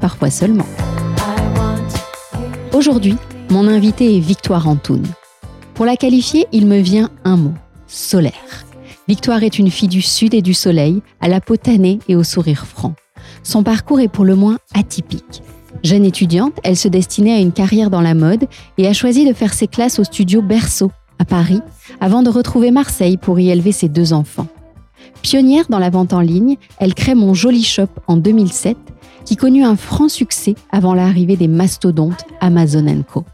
parfois seulement. Aujourd'hui, mon invité est Victoire Antoun. Pour la qualifier, il me vient un mot, solaire. Victoire est une fille du Sud et du Soleil, à la peau tannée et au sourire franc. Son parcours est pour le moins atypique. Jeune étudiante, elle se destinait à une carrière dans la mode et a choisi de faire ses classes au studio Berceau, à Paris, avant de retrouver Marseille pour y élever ses deux enfants. Pionnière dans la vente en ligne, elle crée Mon Joli Shop en 2007 qui connut un franc succès avant l'arrivée des mastodontes Amazon Co.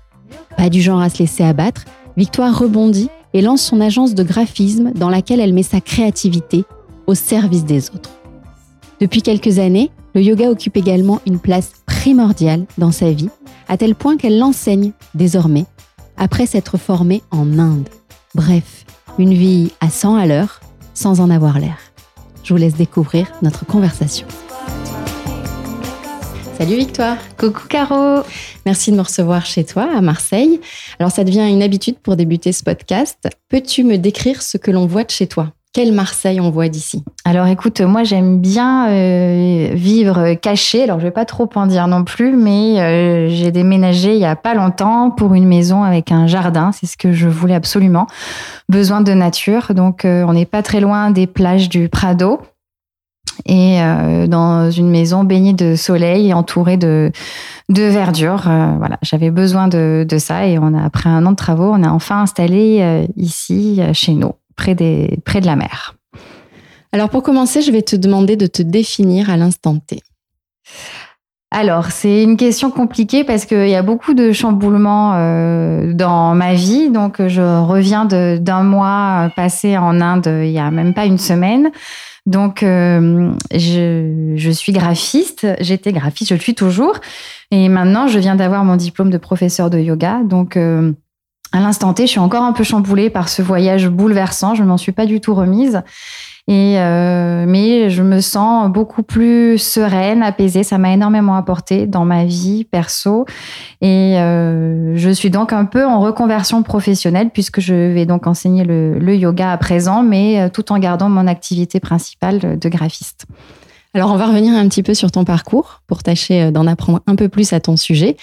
Pas du genre à se laisser abattre, Victoire rebondit et lance son agence de graphisme dans laquelle elle met sa créativité au service des autres. Depuis quelques années, le yoga occupe également une place primordiale dans sa vie, à tel point qu'elle l'enseigne désormais, après s'être formée en Inde. Bref, une vie à 100 à l'heure, sans en avoir l'air. Je vous laisse découvrir notre conversation. Salut Victoire. Coucou Caro. Merci de me recevoir chez toi à Marseille. Alors ça devient une habitude pour débuter ce podcast. Peux-tu me décrire ce que l'on voit de chez toi? Quelle Marseille on voit d'ici? Alors écoute, moi j'aime bien euh, vivre caché. Alors je vais pas trop en dire non plus, mais euh, j'ai déménagé il y a pas longtemps pour une maison avec un jardin. C'est ce que je voulais absolument. Besoin de nature, donc euh, on n'est pas très loin des plages du Prado et euh, dans une maison baignée de soleil et entourée de, de verdure. Euh, voilà, j'avais besoin de, de, ça et on a après un an de travaux, on a enfin installé euh, ici chez nous, près, des, près de la mer. Alors pour commencer, je vais te demander de te définir à l'instant T. Alors, c'est une question compliquée parce qu'il y a beaucoup de chamboulements dans ma vie. Donc, je reviens d'un mois passé en Inde il y a même pas une semaine. Donc, euh, je, suis graphiste. J'étais graphiste, je le suis toujours. Et maintenant, je viens d'avoir mon diplôme de professeur de yoga. Donc, euh, à l'instant T, je suis encore un peu chamboulée par ce voyage bouleversant. Je ne m'en suis pas du tout remise. Et euh, mais je me sens beaucoup plus sereine, apaisée. Ça m'a énormément apporté dans ma vie perso. Et euh, je suis donc un peu en reconversion professionnelle puisque je vais donc enseigner le, le yoga à présent, mais euh, tout en gardant mon activité principale de graphiste. Alors on va revenir un petit peu sur ton parcours pour tâcher euh, d'en apprendre un peu plus à ton sujet.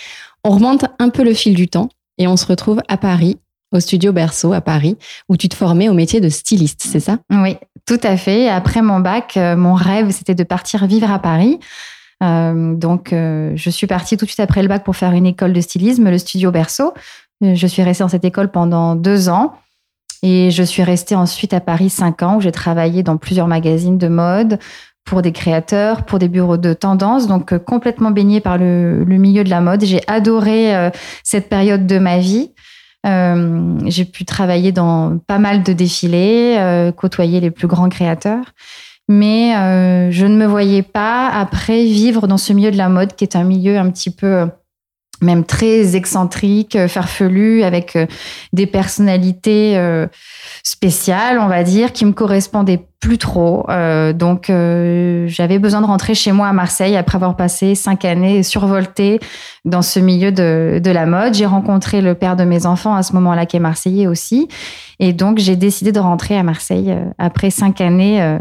On remonte un peu le fil du temps et on se retrouve à Paris au studio Berceau à Paris, où tu te formais au métier de styliste, c'est ça? Oui, tout à fait. Après mon bac, euh, mon rêve, c'était de partir vivre à Paris. Euh, donc, euh, je suis partie tout de suite après le bac pour faire une école de stylisme, le studio Berceau. Je suis restée dans cette école pendant deux ans. Et je suis restée ensuite à Paris cinq ans, où j'ai travaillé dans plusieurs magazines de mode, pour des créateurs, pour des bureaux de tendance, donc complètement baignée par le, le, milieu de la mode. J'ai adoré cette période de ma vie. Euh, j'ai pu travailler dans pas mal de défilés, euh, côtoyer les plus grands créateurs. Mais euh, je ne me voyais pas après vivre dans ce milieu de la mode qui est un milieu un petit peu même très excentrique, euh, farfelu, avec euh, des personnalités euh, spéciales, on va dire, qui me correspondaient plus trop. donc, j'avais besoin de rentrer chez moi à Marseille après avoir passé cinq années survoltées dans ce milieu de, de la mode. J'ai rencontré le père de mes enfants à ce moment-là, qui est marseillais aussi. Et donc, j'ai décidé de rentrer à Marseille après cinq années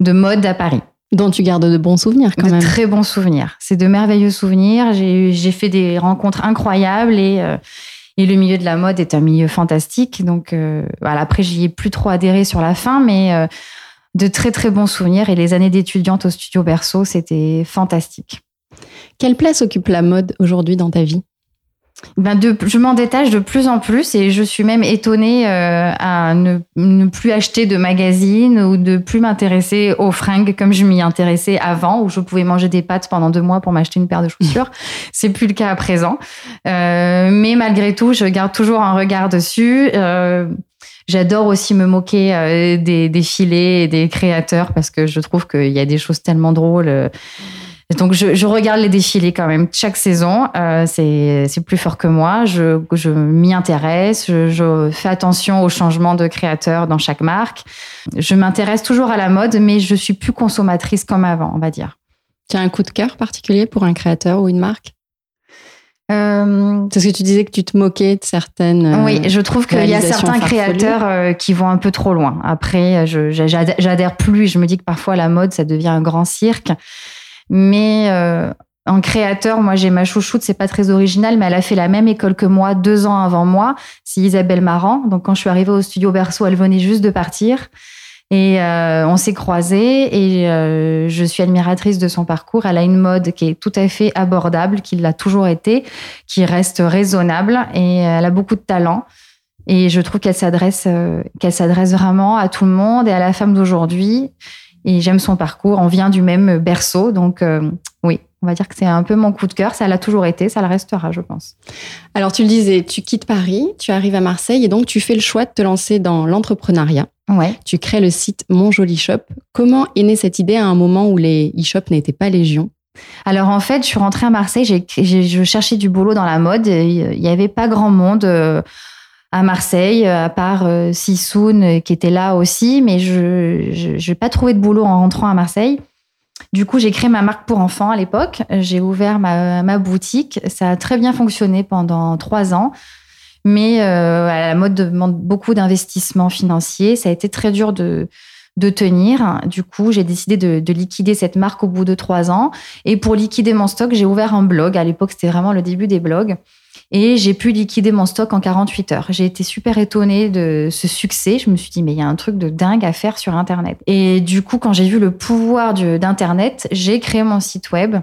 de mode à Paris. Dont tu gardes de bons souvenirs quand même. De très bons souvenirs. C'est de merveilleux souvenirs. J'ai fait des rencontres incroyables et, euh, et le milieu de la mode est un milieu fantastique. Donc euh, voilà, après, j'y ai plus trop adhéré sur la fin, mais euh, de très très bons souvenirs. Et les années d'étudiante au studio Berceau, c'était fantastique. Quelle place occupe la mode aujourd'hui dans ta vie? Ben de, je m'en détache de plus en plus et je suis même étonnée euh, à ne, ne, plus acheter de magazines ou de plus m'intéresser aux fringues comme je m'y intéressais avant, où je pouvais manger des pâtes pendant deux mois pour m'acheter une paire de chaussures. C'est plus le cas à présent. Euh, mais malgré tout, je garde toujours un regard dessus. Euh, J'adore aussi me moquer euh, des, des filets et des créateurs parce que je trouve qu'il y a des choses tellement drôles Donc, je, regarde les défilés quand même chaque saison. Euh, c'est plus fort que moi. Je, je m'y intéresse. Je, fais attention aux changements de créateurs dans chaque marque. Je m'intéresse toujours à la mode, mais je suis plus consommatrice comme avant, on va dire. Tu as un coup de cœur particulier pour un créateur ou une marque? Euh, Parce que tu disais que tu te moquais de certaines. oui, je trouve qu'il y a certains créateurs euh, qui vont un peu trop loin. Après, j'adhère plus. Je me dis que parfois la mode, ça devient un grand cirque. Mais euh, en créateur, moi j'ai ma chouchoute, c'est pas très original, mais elle a fait la même école que moi deux ans avant moi. C'est Isabelle Marant. Donc quand je suis arrivée au studio Berceau, elle venait juste de partir. Et euh, on s'est croisés et euh, je suis admiratrice de son parcours. Elle a une mode qui est tout à fait abordable, qui l'a toujours été, qui reste raisonnable et elle a beaucoup de talent. Et je trouve qu'elle s'adresse, qu'elle s'adresse vraiment à tout le monde et à la femme d'aujourd'hui et j'aime son parcours. On vient du même berceau, donc euh, oui, on va dire que c'est un peu mon coup de cœur. Ça l'a toujours été, ça le restera, je pense. Alors tu le disais, tu quittes Paris, tu arrives à Marseille et donc tu fais le choix de te lancer dans l'entrepreneuriat. Ouais. Tu crées le site Mon Joli Shop. Comment est née cette idée à un moment où les e-shops n'étaient pas légion? Alors en fait, je suis rentrée à Marseille, je cherchais du boulot dans la mode. Il n'y avait pas grand monde. Euh, à Marseille, à part euh, Sissoun euh, qui était là aussi, mais je n'ai pas trouvé de boulot en rentrant à Marseille. Du coup, j'ai créé ma marque pour enfants à l'époque. J'ai ouvert ma, boutique. Ça a très bien fonctionné pendant trois ans. Mais euh, la mode demande beaucoup d'investissements financiers. Ça a été très dur de, de tenir. Du coup, j'ai décidé de, liquider cette marque au bout de trois ans. Et pour liquider mon stock, j'ai ouvert un blog. À l'époque, c'était vraiment le début des blogs et j'ai pu liquider mon stock en 48 heures. J'ai été super étonnée de ce succès. Je me suis dit, mais il y a un truc de dingue à faire sur Internet. Et du coup, quand j'ai vu le pouvoir d'Internet, j'ai créé mon site web.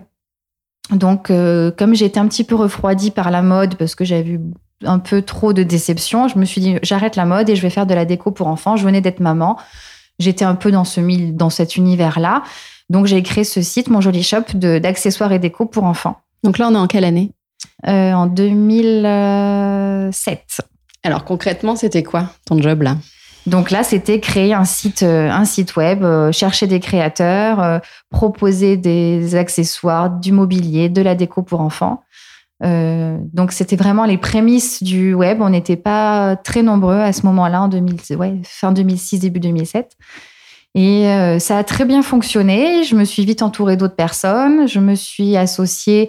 Donc, euh, comme j'étais un petit peu refroidie par la mode parce que j'avais vu un peu trop de déception, je me suis dit, j'arrête la mode et je vais faire de la déco pour enfants. Je venais d'être maman. J'étais un peu dans, ce, dans cet univers-là. Donc, j'ai créé ce site, mon joli shop d'accessoires et déco pour enfants. Donc là, on est en quelle année? Euh, en 2007. Alors concrètement, c'était quoi ton job là? Donc là, c'était créer un site, euh, un site web, euh, chercher des créateurs, proposer des accessoires, du mobilier, de la déco pour enfants. donc c'était vraiment les prémices du web. On n'était pas très nombreux à ce moment-là, en fin 2006, début 2007. Et ça a très bien fonctionné. Je me suis vite entourée d'autres personnes. Je me suis associée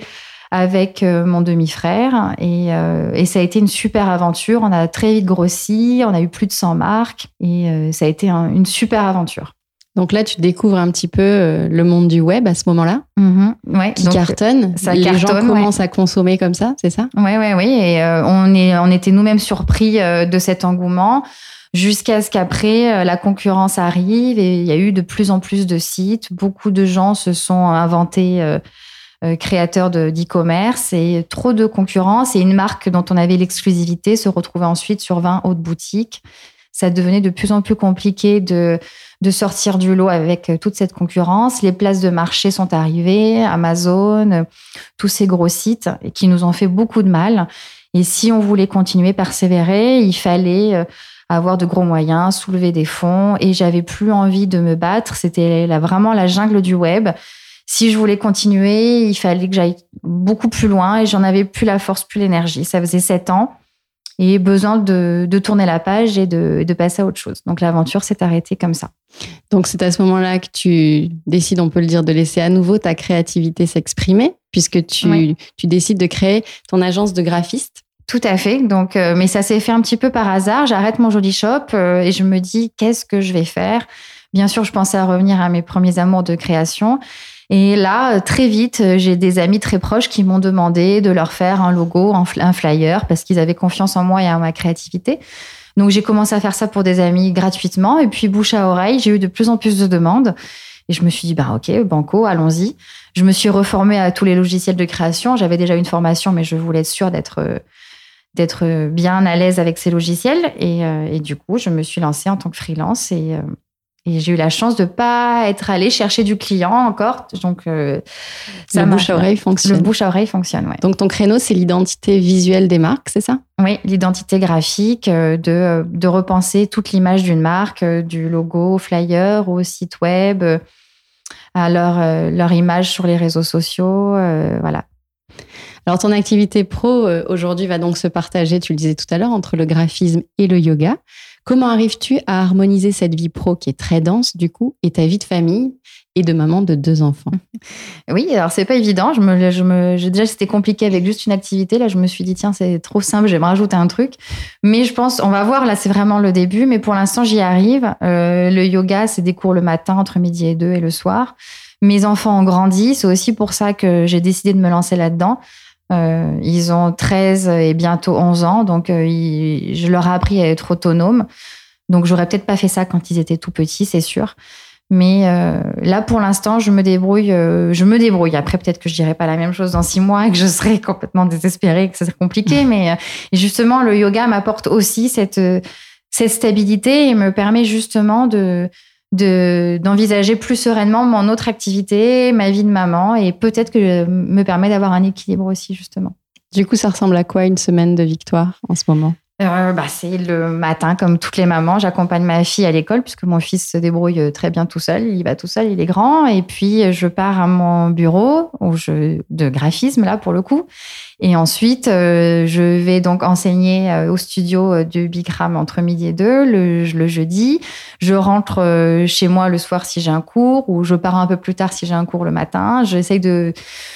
avec euh, mon demi-frère. Euh, et, ça a été une super aventure. On a très vite grossi, on a eu plus de 100 marques et euh, ça a été une super aventure. Donc là, tu découvres un petit peu le monde du web à ce moment-là, mm-hmm. qui cartonne. Ça Les gens commencent à consommer comme ça, c'est ça? Oui, oui, oui. Et on, est, on était nous-mêmes surpris de cet engouement jusqu'à ce qu'après, la concurrence arrive et il y a eu de plus en plus de sites. Beaucoup de gens se sont inventés euh, créateur d'e-commerce et trop de concurrence et une marque dont on avait l'exclusivité se retrouvait ensuite sur 20 autres boutiques. Ça devenait de plus en plus compliqué de, de sortir du lot avec euh, toute cette concurrence. Les places de marché sont arrivées, Amazon, euh, tous ces gros sites qui nous ont fait beaucoup de mal. Et si on voulait continuer, persévérer, il fallait avoir de gros moyens, soulever des fonds. Et j'avais plus envie de me battre. C'était vraiment la jungle du web si je voulais continuer, il fallait que j'aille beaucoup plus loin et j'en avais plus la force, plus l'énergie. Ça faisait sept ans et besoin de, tourner la page et de, passer à autre chose. Donc l'aventure s'est arrêtée comme ça. Donc c'est à ce moment-là que tu décides, on peut le dire, de laisser à nouveau ta créativité s'exprimer, puisque tu, tu décides de créer ton agence de graphiste. Tout à fait. Donc, euh, mais ça s'est fait un petit peu par hasard. J'arrête mon joli shop euh, et je me dis qu'est-ce que je vais faire? Bien sûr, je pensais à revenir à mes premiers amours de création. Et là, très vite, j'ai des amis très proches qui m'ont demandé de leur faire un logo, un flyer, parce qu'ils avaient confiance en moi et en ma créativité. Donc j'ai commencé à faire ça pour des amis gratuitement. Et puis bouche à oreille, j'ai eu de plus en plus de demandes. Et je me suis dit, bah ok, banco, allons-y. Je me suis reformée à tous les logiciels de création. J'avais déjà une formation, mais je voulais être sûre d'être bien à l'aise avec ces logiciels. Et, euh, et, du coup, je me suis lancée en tant que freelance. Euh, et j'ai eu la chance de pas être allée chercher du client encore. Donc, euh, ça le bouche à oreille fonctionne. Le bouche à oreille fonctionne, ouais. Donc, ton créneau, c'est l'identité visuelle des marques, c'est ça? Oui, l'identité graphique, euh, de, de repenser toute l'image d'une marque, euh, du logo, flyer, au site web, à leur, leur image sur les réseaux sociaux. voilà. Alors, ton activité pro aujourd'hui va donc se partager, tu le disais tout à l'heure, entre le graphisme et le yoga. Comment arrives-tu à harmoniser cette vie pro qui est très dense, du coup, et ta vie de famille et de maman de deux enfants? Oui, alors c'est pas évident. Je me, je me, déjà, c'était compliqué avec juste une activité. Là, je me suis dit, tiens, c'est trop simple, je vais me rajouter un truc. Mais je pense, on va voir, là, c'est vraiment le début. Mais pour l'instant, j'y arrive. Euh, le yoga, c'est des cours le matin, entre midi et deux, et le soir. Mes enfants ont grandi. C'est aussi pour ça que j'ai décidé de me lancer là-dedans. Euh, ils ont 13 et bientôt 11 ans, donc euh, je leur ai appris à être autonomes. Donc j'aurais peut-être pas fait ça quand ils étaient tout petits, c'est sûr. Mais euh, là, pour l'instant, je me débrouille. je me débrouille. Après, peut-être que je dirais pas la même chose dans six mois et que je serai complètement désespérée, que ça serait compliqué. mais justement, le yoga m'apporte aussi cette cette stabilité et me permet justement de d'envisager plus sereinement mon autre activité, ma vie de maman, et peut-être que me permet d'avoir un équilibre aussi, justement. Du coup, ça ressemble à quoi une semaine de victoire en ce moment? Euh, bah, c'est le matin, comme toutes les mamans. J'accompagne ma fille à l'école puisque mon fils se débrouille euh, très bien tout seul. Il va tout seul, il est grand. Et puis, je pars à mon bureau où je, de graphisme, là, pour le coup. Et ensuite, euh, je vais donc enseigner euh, au studio euh, de Bikram entre midi et deux le, le jeudi. Je rentre chez moi le soir si j'ai un cours ou je pars un peu plus tard si j'ai un cours le matin. J'essaye de,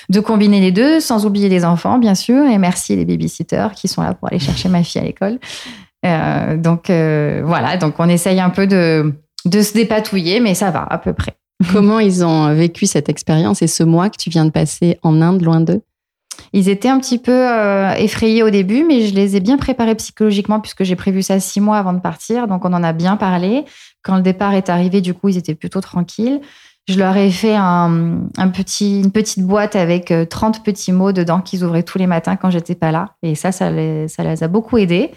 de combiner les deux sans oublier les enfants, bien sûr. Et merci les babysitters qui sont là pour aller chercher ma fille à l'école. Euh, donc voilà, donc on essaye un peu de, de se dépatouiller, mais ça va à peu près. Comment ils ont vécu cette expérience et ce mois que tu viens de passer en Inde, loin d'eux? Ils étaient un petit peu euh, effrayés au début, mais je les ai bien préparés psychologiquement puisque j'ai prévu ça six mois avant de partir. Donc, on en a bien parlé. Quand le départ est arrivé, du coup, ils étaient plutôt tranquilles. Je leur ai fait un, petit, une petite boîte avec 30 euh, petits mots dedans qu'ils ouvraient tous les matins quand j'étais pas là. Et ça, ça les, a beaucoup aidés.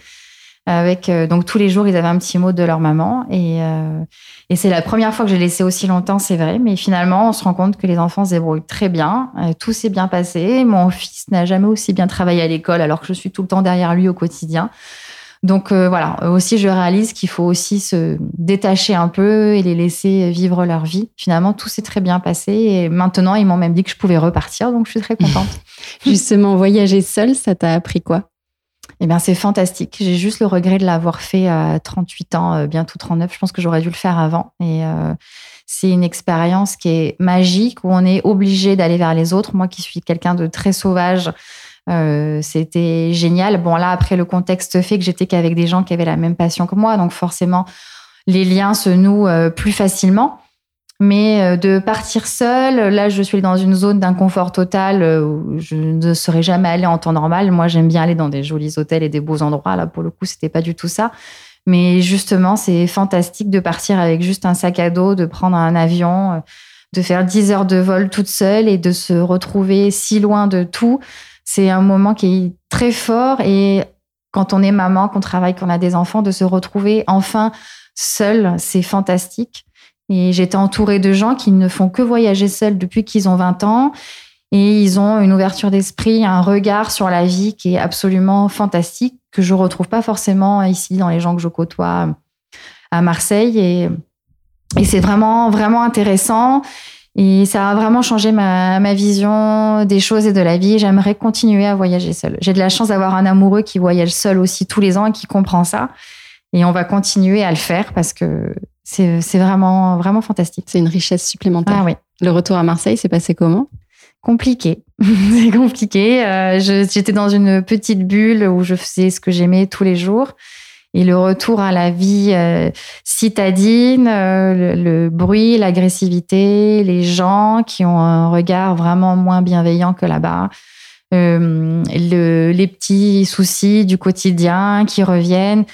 Avec, euh, donc tous les jours, ils avaient un petit mot de leur maman. Et, euh, et c'est la première fois que j'ai laissé aussi longtemps, c'est vrai. Mais finalement, on se rend compte que les enfants se débrouillent très bien. Tout s'est bien passé. Mon fils n'a jamais aussi bien travaillé à l'école alors que je suis tout le temps derrière lui au quotidien. Donc voilà, aussi je réalise qu'il faut aussi se détacher un peu et les laisser vivre leur vie. Finalement, tout s'est très bien passé et maintenant ils m'ont même dit que je pouvais repartir, donc je suis très contente. Justement, voyager seule, ça t'a appris quoi? Eh bien, c'est fantastique. J'ai juste le regret de l'avoir fait à 38 ans, euh, bientôt 39. Je pense que j'aurais dû le faire avant. Et euh, c'est une expérience qui est magique, où on est obligé d'aller vers les autres. Moi qui suis quelqu'un de très sauvage, euh, c'était génial. Bon, là, après, le contexte fait que j'étais qu'avec des gens qui avaient la même passion que moi. Donc, forcément, les liens se nouent plus facilement. Mais euh, de partir seule, là, je suis dans une zone d'inconfort total euh, où je ne serais jamais allée en temps normal. Moi, j'aime bien aller dans des jolis hôtels et des beaux endroits. Là, pour le coup, c'était pas du tout ça. Mais justement, c'est fantastique de partir avec juste un sac à dos, de prendre un avion, euh, de faire 10 heures de vol toute seule et de se retrouver si loin de tout. C'est un moment qui est très fort et quand on est maman, qu'on travaille, qu'on a des enfants, de se retrouver enfin seul, c'est fantastique. Et j'étais entourée de gens qui ne font que voyager seuls depuis qu'ils ont 20 ans. Et ils ont une ouverture d'esprit, un regard sur la vie qui est absolument fantastique, que je retrouve pas forcément ici dans les gens que je côtoie à Marseille. Et c'est vraiment, vraiment intéressant. Et ça a vraiment changé ma, ma, vision des choses et de la vie. J'aimerais continuer à voyager seule. J'ai de la chance d'avoir un amoureux qui voyage seul aussi tous les ans et qui comprend ça. Et on va continuer à le faire parce que c'est vraiment, vraiment fantastique. C'est une richesse supplémentaire. Ah oui. Le retour à Marseille, c'est passé comment? Compliqué. c'est compliqué. Euh, j'étais dans une petite bulle où je faisais ce que j'aimais tous les jours. Et le retour à la vie euh, citadine, euh, le, bruit, l'agressivité, les gens qui ont un regard vraiment moins bienveillant que là-bas, le, les petits soucis du quotidien qui reviennent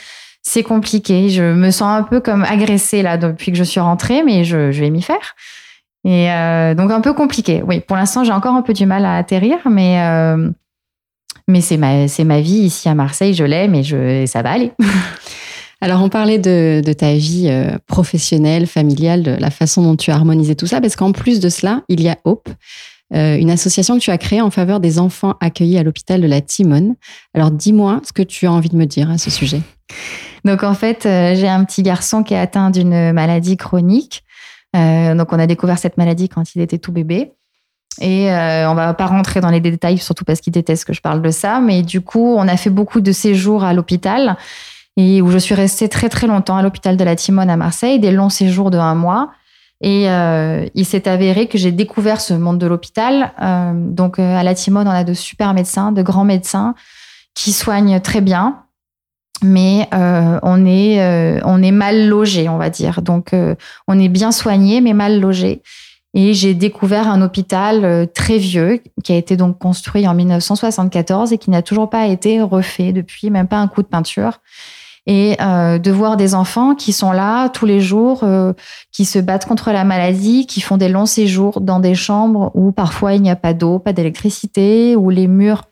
c'est compliqué. Je me sens un peu comme agressée là depuis que je suis rentrée, mais je, vais m'y faire. Et euh, donc un peu compliqué. Oui, pour l'instant, j'ai encore un peu du mal à atterrir, mais euh, mais c'est ma c'est ma vie ici à Marseille. Je l'aime et je ça va aller. Alors, on parlait de, ta vie euh, professionnelle, familiale, de la façon dont tu as harmonisé tout ça, parce qu'en plus de cela, il y a Hope, une association que tu as créée en faveur des enfants accueillis à l'hôpital de la Timone. Alors, dis-moi ce que tu as envie de me dire à ce sujet. Donc en fait, euh, j'ai un petit garçon qui est atteint d'une maladie chronique donc, on a découvert cette maladie quand il était tout bébé. Et on va pas rentrer dans les détails, surtout parce qu'il déteste que je parle de ça. Mais du coup, on a fait beaucoup de séjours à l'hôpital et où je suis restée très très longtemps à l'hôpital de la Timone à Marseille, des longs séjours de un mois. Et euh, il s'est avéré que j'ai découvert ce monde de l'hôpital. Euh, donc euh, à la Timone, on a de super médecins, de grands médecins qui soignent très bien, mais euh, on est euh, on est mal logé, on va dire. Donc on est bien soigné, mais mal logé. Et j'ai découvert un hôpital très vieux qui a été donc construit en 1974 et qui n'a toujours pas été refait depuis, même pas un coup de peinture. Et euh, de voir des enfants qui sont là tous les jours, euh, qui se battent contre la maladie, qui font des longs séjours dans des chambres où parfois il n'y a pas d'eau, pas d'électricité, où les murs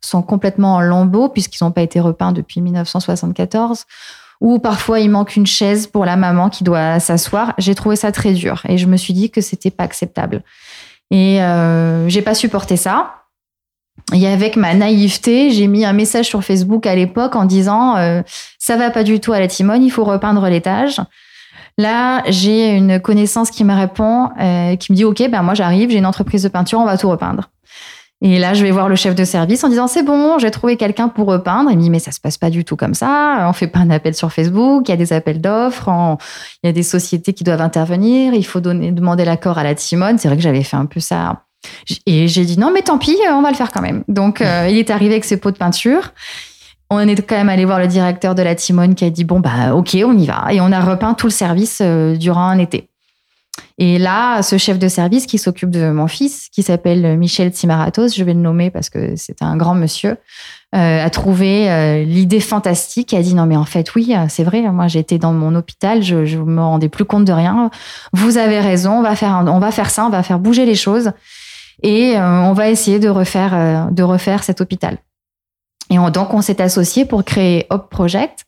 sont complètement en lambeaux puisqu'ils n'ont pas été repeints depuis 1974, où parfois il manque une chaise pour la maman qui doit s'asseoir. J'ai trouvé ça très dur et je me suis dit que c'était pas acceptable. Et euh, j'ai pas supporté ça. Et avec ma naïveté, j'ai mis un message sur Facebook à l'époque en disant euh, ça va pas du tout à la Timone, il faut repeindre l'étage. Là, j'ai une connaissance qui me répond, euh, qui me dit ok, ben moi j'arrive, j'ai une entreprise de peinture, on va tout repeindre. Et là, je vais voir le chef de service en disant c'est bon, j'ai trouvé quelqu'un pour repeindre. Il me dit mais ça se passe pas du tout comme ça. On fait pas un appel sur Facebook, il y a des appels d'offres, il y a des sociétés qui doivent intervenir. Il faut donner, demander l'accord à la Timone. C'est vrai que j'avais fait un peu ça et j'ai dit non, mais tant pis, on va le faire quand même. Donc, euh, il est arrivé avec ses pots de peinture. On est quand même allé voir le directeur de la Timone qui a dit bon, bah, ok, on y va. Et on a repeint tout le service euh, durant un été. Et là, ce chef de service qui s'occupe de mon fils, qui s'appelle Michel Timaratos, je vais le nommer parce que c'est un grand monsieur, euh, a trouvé l'idée fantastique. A dit non mais en fait oui, c'est vrai. Moi j'étais dans mon hôpital, je, je me rendais plus compte de rien. Vous avez raison, on va faire, on va faire ça, on va faire bouger les choses et euh, on va essayer de refaire, euh, de refaire cet hôpital. Et donc, on s'est associé pour créer Hop Project.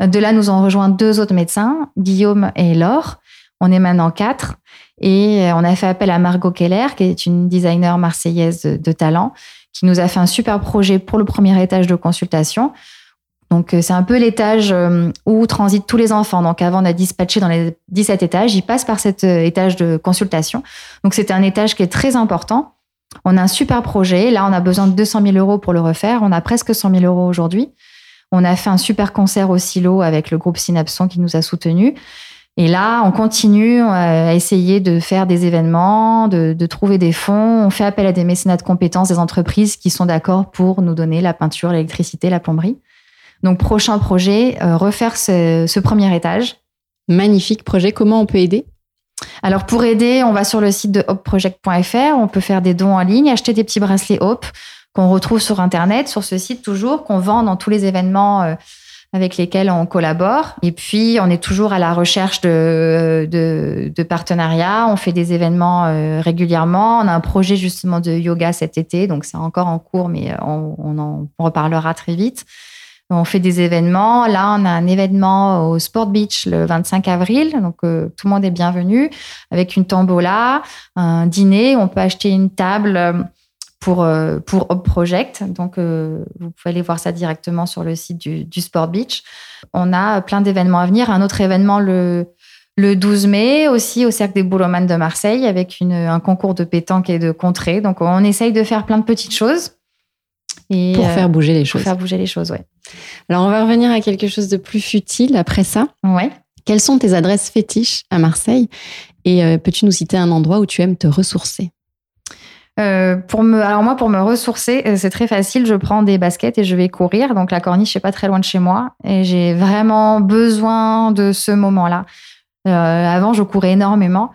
De là, nous ont rejoint deux autres médecins, Guillaume et Laure. On est maintenant quatre. Et euh, on a fait appel à Margot Keller, qui est une designer marseillaise de talent, qui nous a fait un super projet pour le premier étage de consultation. Donc, euh, c'est un peu l'étage euh, où transitent tous les enfants. Donc, avant, on a dispatché dans les 17 étages. Ils passent par cet étage de consultation. Donc, c'est un étage qui est très important. On a un super projet. Là, on a besoin de 200 000 euros pour le refaire. On a presque 100 000 euros aujourd'hui. On a fait un super concert au silo avec le groupe Synapson qui nous a soutenus. Et là, on continue à essayer de faire des événements, de, de, trouver des fonds. On fait appel à des mécénats de compétences, des entreprises qui sont d'accord pour nous donner la peinture, l'électricité, la plomberie. Donc, prochain projet, euh, refaire ce, premier étage. Magnifique projet. Comment on peut aider? Alors pour aider, on va sur le site de hopproject.fr, on peut faire des dons en ligne, acheter des petits bracelets Hop qu'on retrouve sur Internet, sur ce site toujours, qu'on vend dans tous les événements euh, avec lesquels on collabore. Et puis, on est toujours à la recherche de, de, partenariats. On fait des événements euh, régulièrement. On a un projet justement de yoga cet été, donc c'est encore en cours, mais on, on en reparlera très vite. On fait des événements. Là, on a un événement au Sport Beach le 25 avril. Donc, euh, tout le monde est bienvenu avec une tombola, un dîner. On peut acheter une table euh, pour, euh, pour Project. Donc, vous pouvez aller voir ça directement sur le site du, Sport Beach. On a plein d'événements à venir. Un autre événement le, le 12 mai aussi au Cercle des Boulomanes de Marseille avec un concours de pétanque et de contrée. Donc, on essaye de faire plein de petites choses pour faire bouger les choses. Pour faire bouger les choses, ouais. Alors, on va revenir à quelque chose de plus futile après ça. Ouais. Quelles sont tes adresses fétiches à Marseille? Et euh, peux-tu nous citer un endroit où tu aimes te ressourcer? Euh, pour me, alors moi, pour me ressourcer, euh, c'est très facile. Je prends des baskets et je vais courir. Donc la corniche n'est pas très loin de chez moi et j'ai vraiment besoin de ce moment-là. avant, je courais énormément.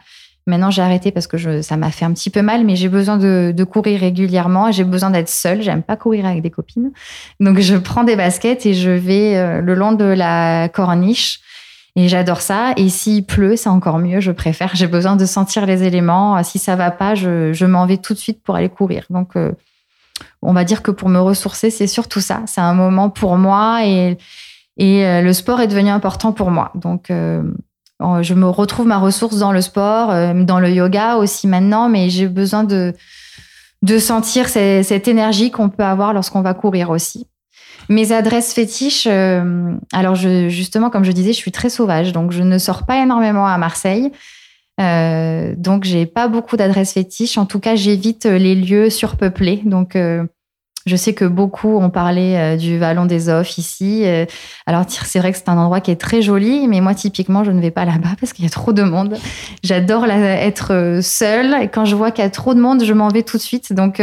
Maintenant, j'ai arrêté parce que ça m'a fait un petit peu mal, mais j'ai besoin de, courir régulièrement. J'ai besoin d'être seule. J'aime pas courir avec des copines. Donc, je prends des baskets et je vais euh, le long de la corniche. Et j'adore ça. Et s'il pleut, c'est encore mieux. Je préfère. J'ai besoin de sentir les éléments. Si ça va pas, je, m'en vais tout de suite pour aller courir. Donc, euh, on va dire que pour me ressourcer, c'est surtout ça. C'est un moment pour moi et, et euh, le sport est devenu important pour moi. Donc, euh, je me retrouve ma ressource dans le sport, euh, dans le yoga aussi maintenant, mais j'ai besoin de, de sentir cette énergie qu'on peut avoir lorsqu'on va courir aussi. Mes adresses fétiches, euh, alors justement, comme je disais, je suis très sauvage, donc je ne sors pas énormément à Marseille. Euh, donc, j'ai pas beaucoup d'adresses fétiches. En tout cas, j'évite les lieux surpeuplés. Donc, euh, je sais que beaucoup ont parlé euh, du Vallon des Offs ici. Alors, c'est vrai que c'est un endroit qui est très joli, mais moi, typiquement, je ne vais pas là-bas parce qu'il y a trop de monde. J'adore être seule. Et quand je vois qu'il y a trop de monde, je m'en vais tout de suite. Donc,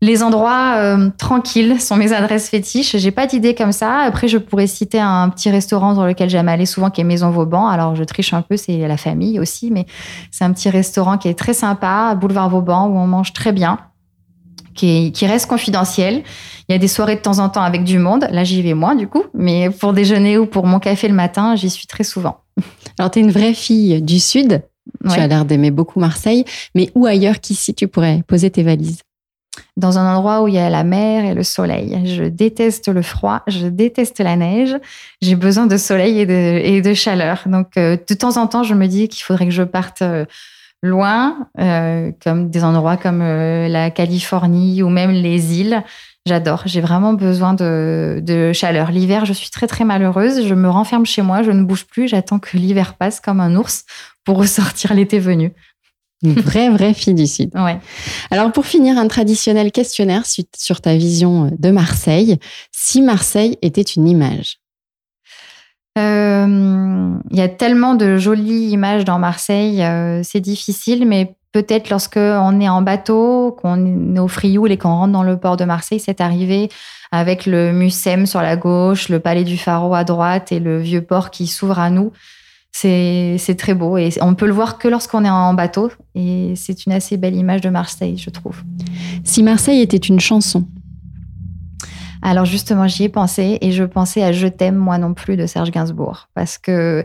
les endroits tranquilles sont mes adresses fétiches. J'ai pas d'idée comme ça. Après, je pourrais citer un petit restaurant dans lequel j'aime aller souvent, qui est Maison Vauban. Alors, je triche un peu, c'est la famille aussi, mais c'est un petit restaurant qui est très sympa, boulevard Vauban, où on mange très bien qui, reste confidentiel. Il y a des soirées de temps en temps avec du monde. Là, j'y vais moins, du coup. Mais pour déjeuner ou pour mon café le matin, j'y suis très souvent. Alors, tu es une vraie fille du Sud. Tu as l'air d'aimer beaucoup Marseille. Mais où ailleurs qu'ici, tu pourrais poser tes valises? Dans un endroit où il y a la mer et le soleil. Je déteste le froid, je déteste la neige. J'ai besoin de soleil et de, chaleur. Donc, euh, de temps en temps, je me dis qu'il faudrait que je parte euh, loin, euh, comme des endroits comme la Californie ou même les îles. J'adore. J'ai vraiment besoin de, chaleur. L'hiver, je suis très très malheureuse. Je me renferme chez moi, je ne bouge plus. J'attends que l'hiver passe comme un ours pour ressortir l'été venu. Une vraie, vraie fille du Sud. Ouais. Alors, pour finir, un traditionnel questionnaire sur ta vision de Marseille. Si Marseille était une image euh, il y a tellement de jolies images dans Marseille, euh, c'est difficile, mais peut-être lorsque on est en bateau, qu'on est au Frioul et qu'on rentre dans le port de Marseille, c'est arrivé avec le Mucem sur la gauche, le Palais du Pharaon à droite et le vieux port qui s'ouvre à nous. C'est très beau et on peut le voir que lorsqu'on est en bateau et c'est une assez belle image de Marseille, je trouve. Si Marseille était une chanson, alors justement, j'y ai pensé et je pensais à Je t'aime moi non plus de Serge Gainsbourg parce que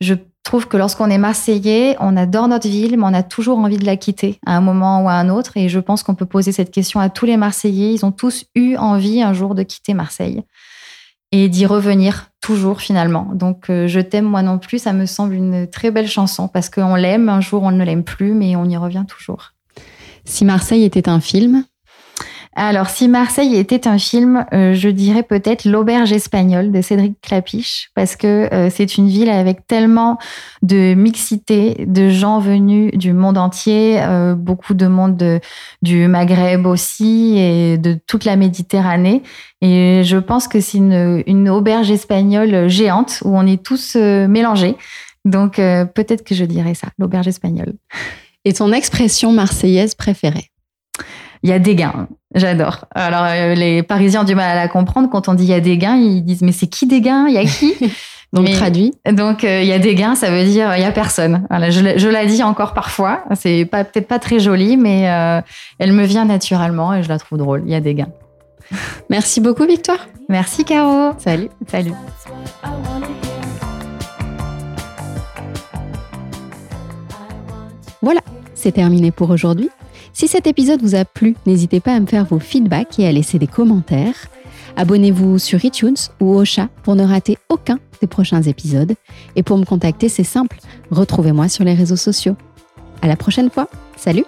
je trouve que lorsqu'on est marseillais, on adore notre ville, mais on a toujours envie de la quitter à un moment ou à un autre. Et je pense qu'on peut poser cette question à tous les Marseillais. Ils ont tous eu envie un jour de quitter Marseille et d'y revenir toujours finalement. Donc euh, Je t'aime moi non plus, ça me semble une très belle chanson parce qu'on l'aime, un jour on ne l'aime plus, mais on y revient toujours. Si Marseille était un film, alors, si Marseille était un film, euh, je dirais peut-être L'Auberge espagnole de Cédric Clapiche, parce que euh, c'est une ville avec tellement de mixité, de gens venus du monde entier, euh, beaucoup de monde du Maghreb aussi et de toute la Méditerranée. Et je pense que c'est une, une, auberge espagnole géante où on est tous mélangés. Donc, peut-être que je dirais ça, l'auberge espagnole. Et ton expression marseillaise préférée? Il y a des gains. J'adore. Alors, euh, les Parisiens ont du mal à la comprendre. Quand on dit il y a des gains, ils disent mais c'est qui des gains? Il y a qui? Donc, traduit. Donc, euh, il y a des gains, ça veut dire il y a personne. Voilà, je, je la dis encore parfois. C'est pas, peut-être pas très joli, mais euh, elle me vient naturellement et je la trouve drôle. Il y a des gains. Merci beaucoup, Victoire. Merci, Caro. Salut. Salut. Voilà, c'est terminé pour aujourd'hui. Si cet épisode vous a plu, n'hésitez pas à me faire vos feedbacks et à laisser des commentaires. Abonnez-vous sur iTunes ou au chat pour ne rater aucun des prochains épisodes. Et pour me contacter, c'est simple, retrouvez-moi sur les réseaux sociaux. À la prochaine fois. Salut!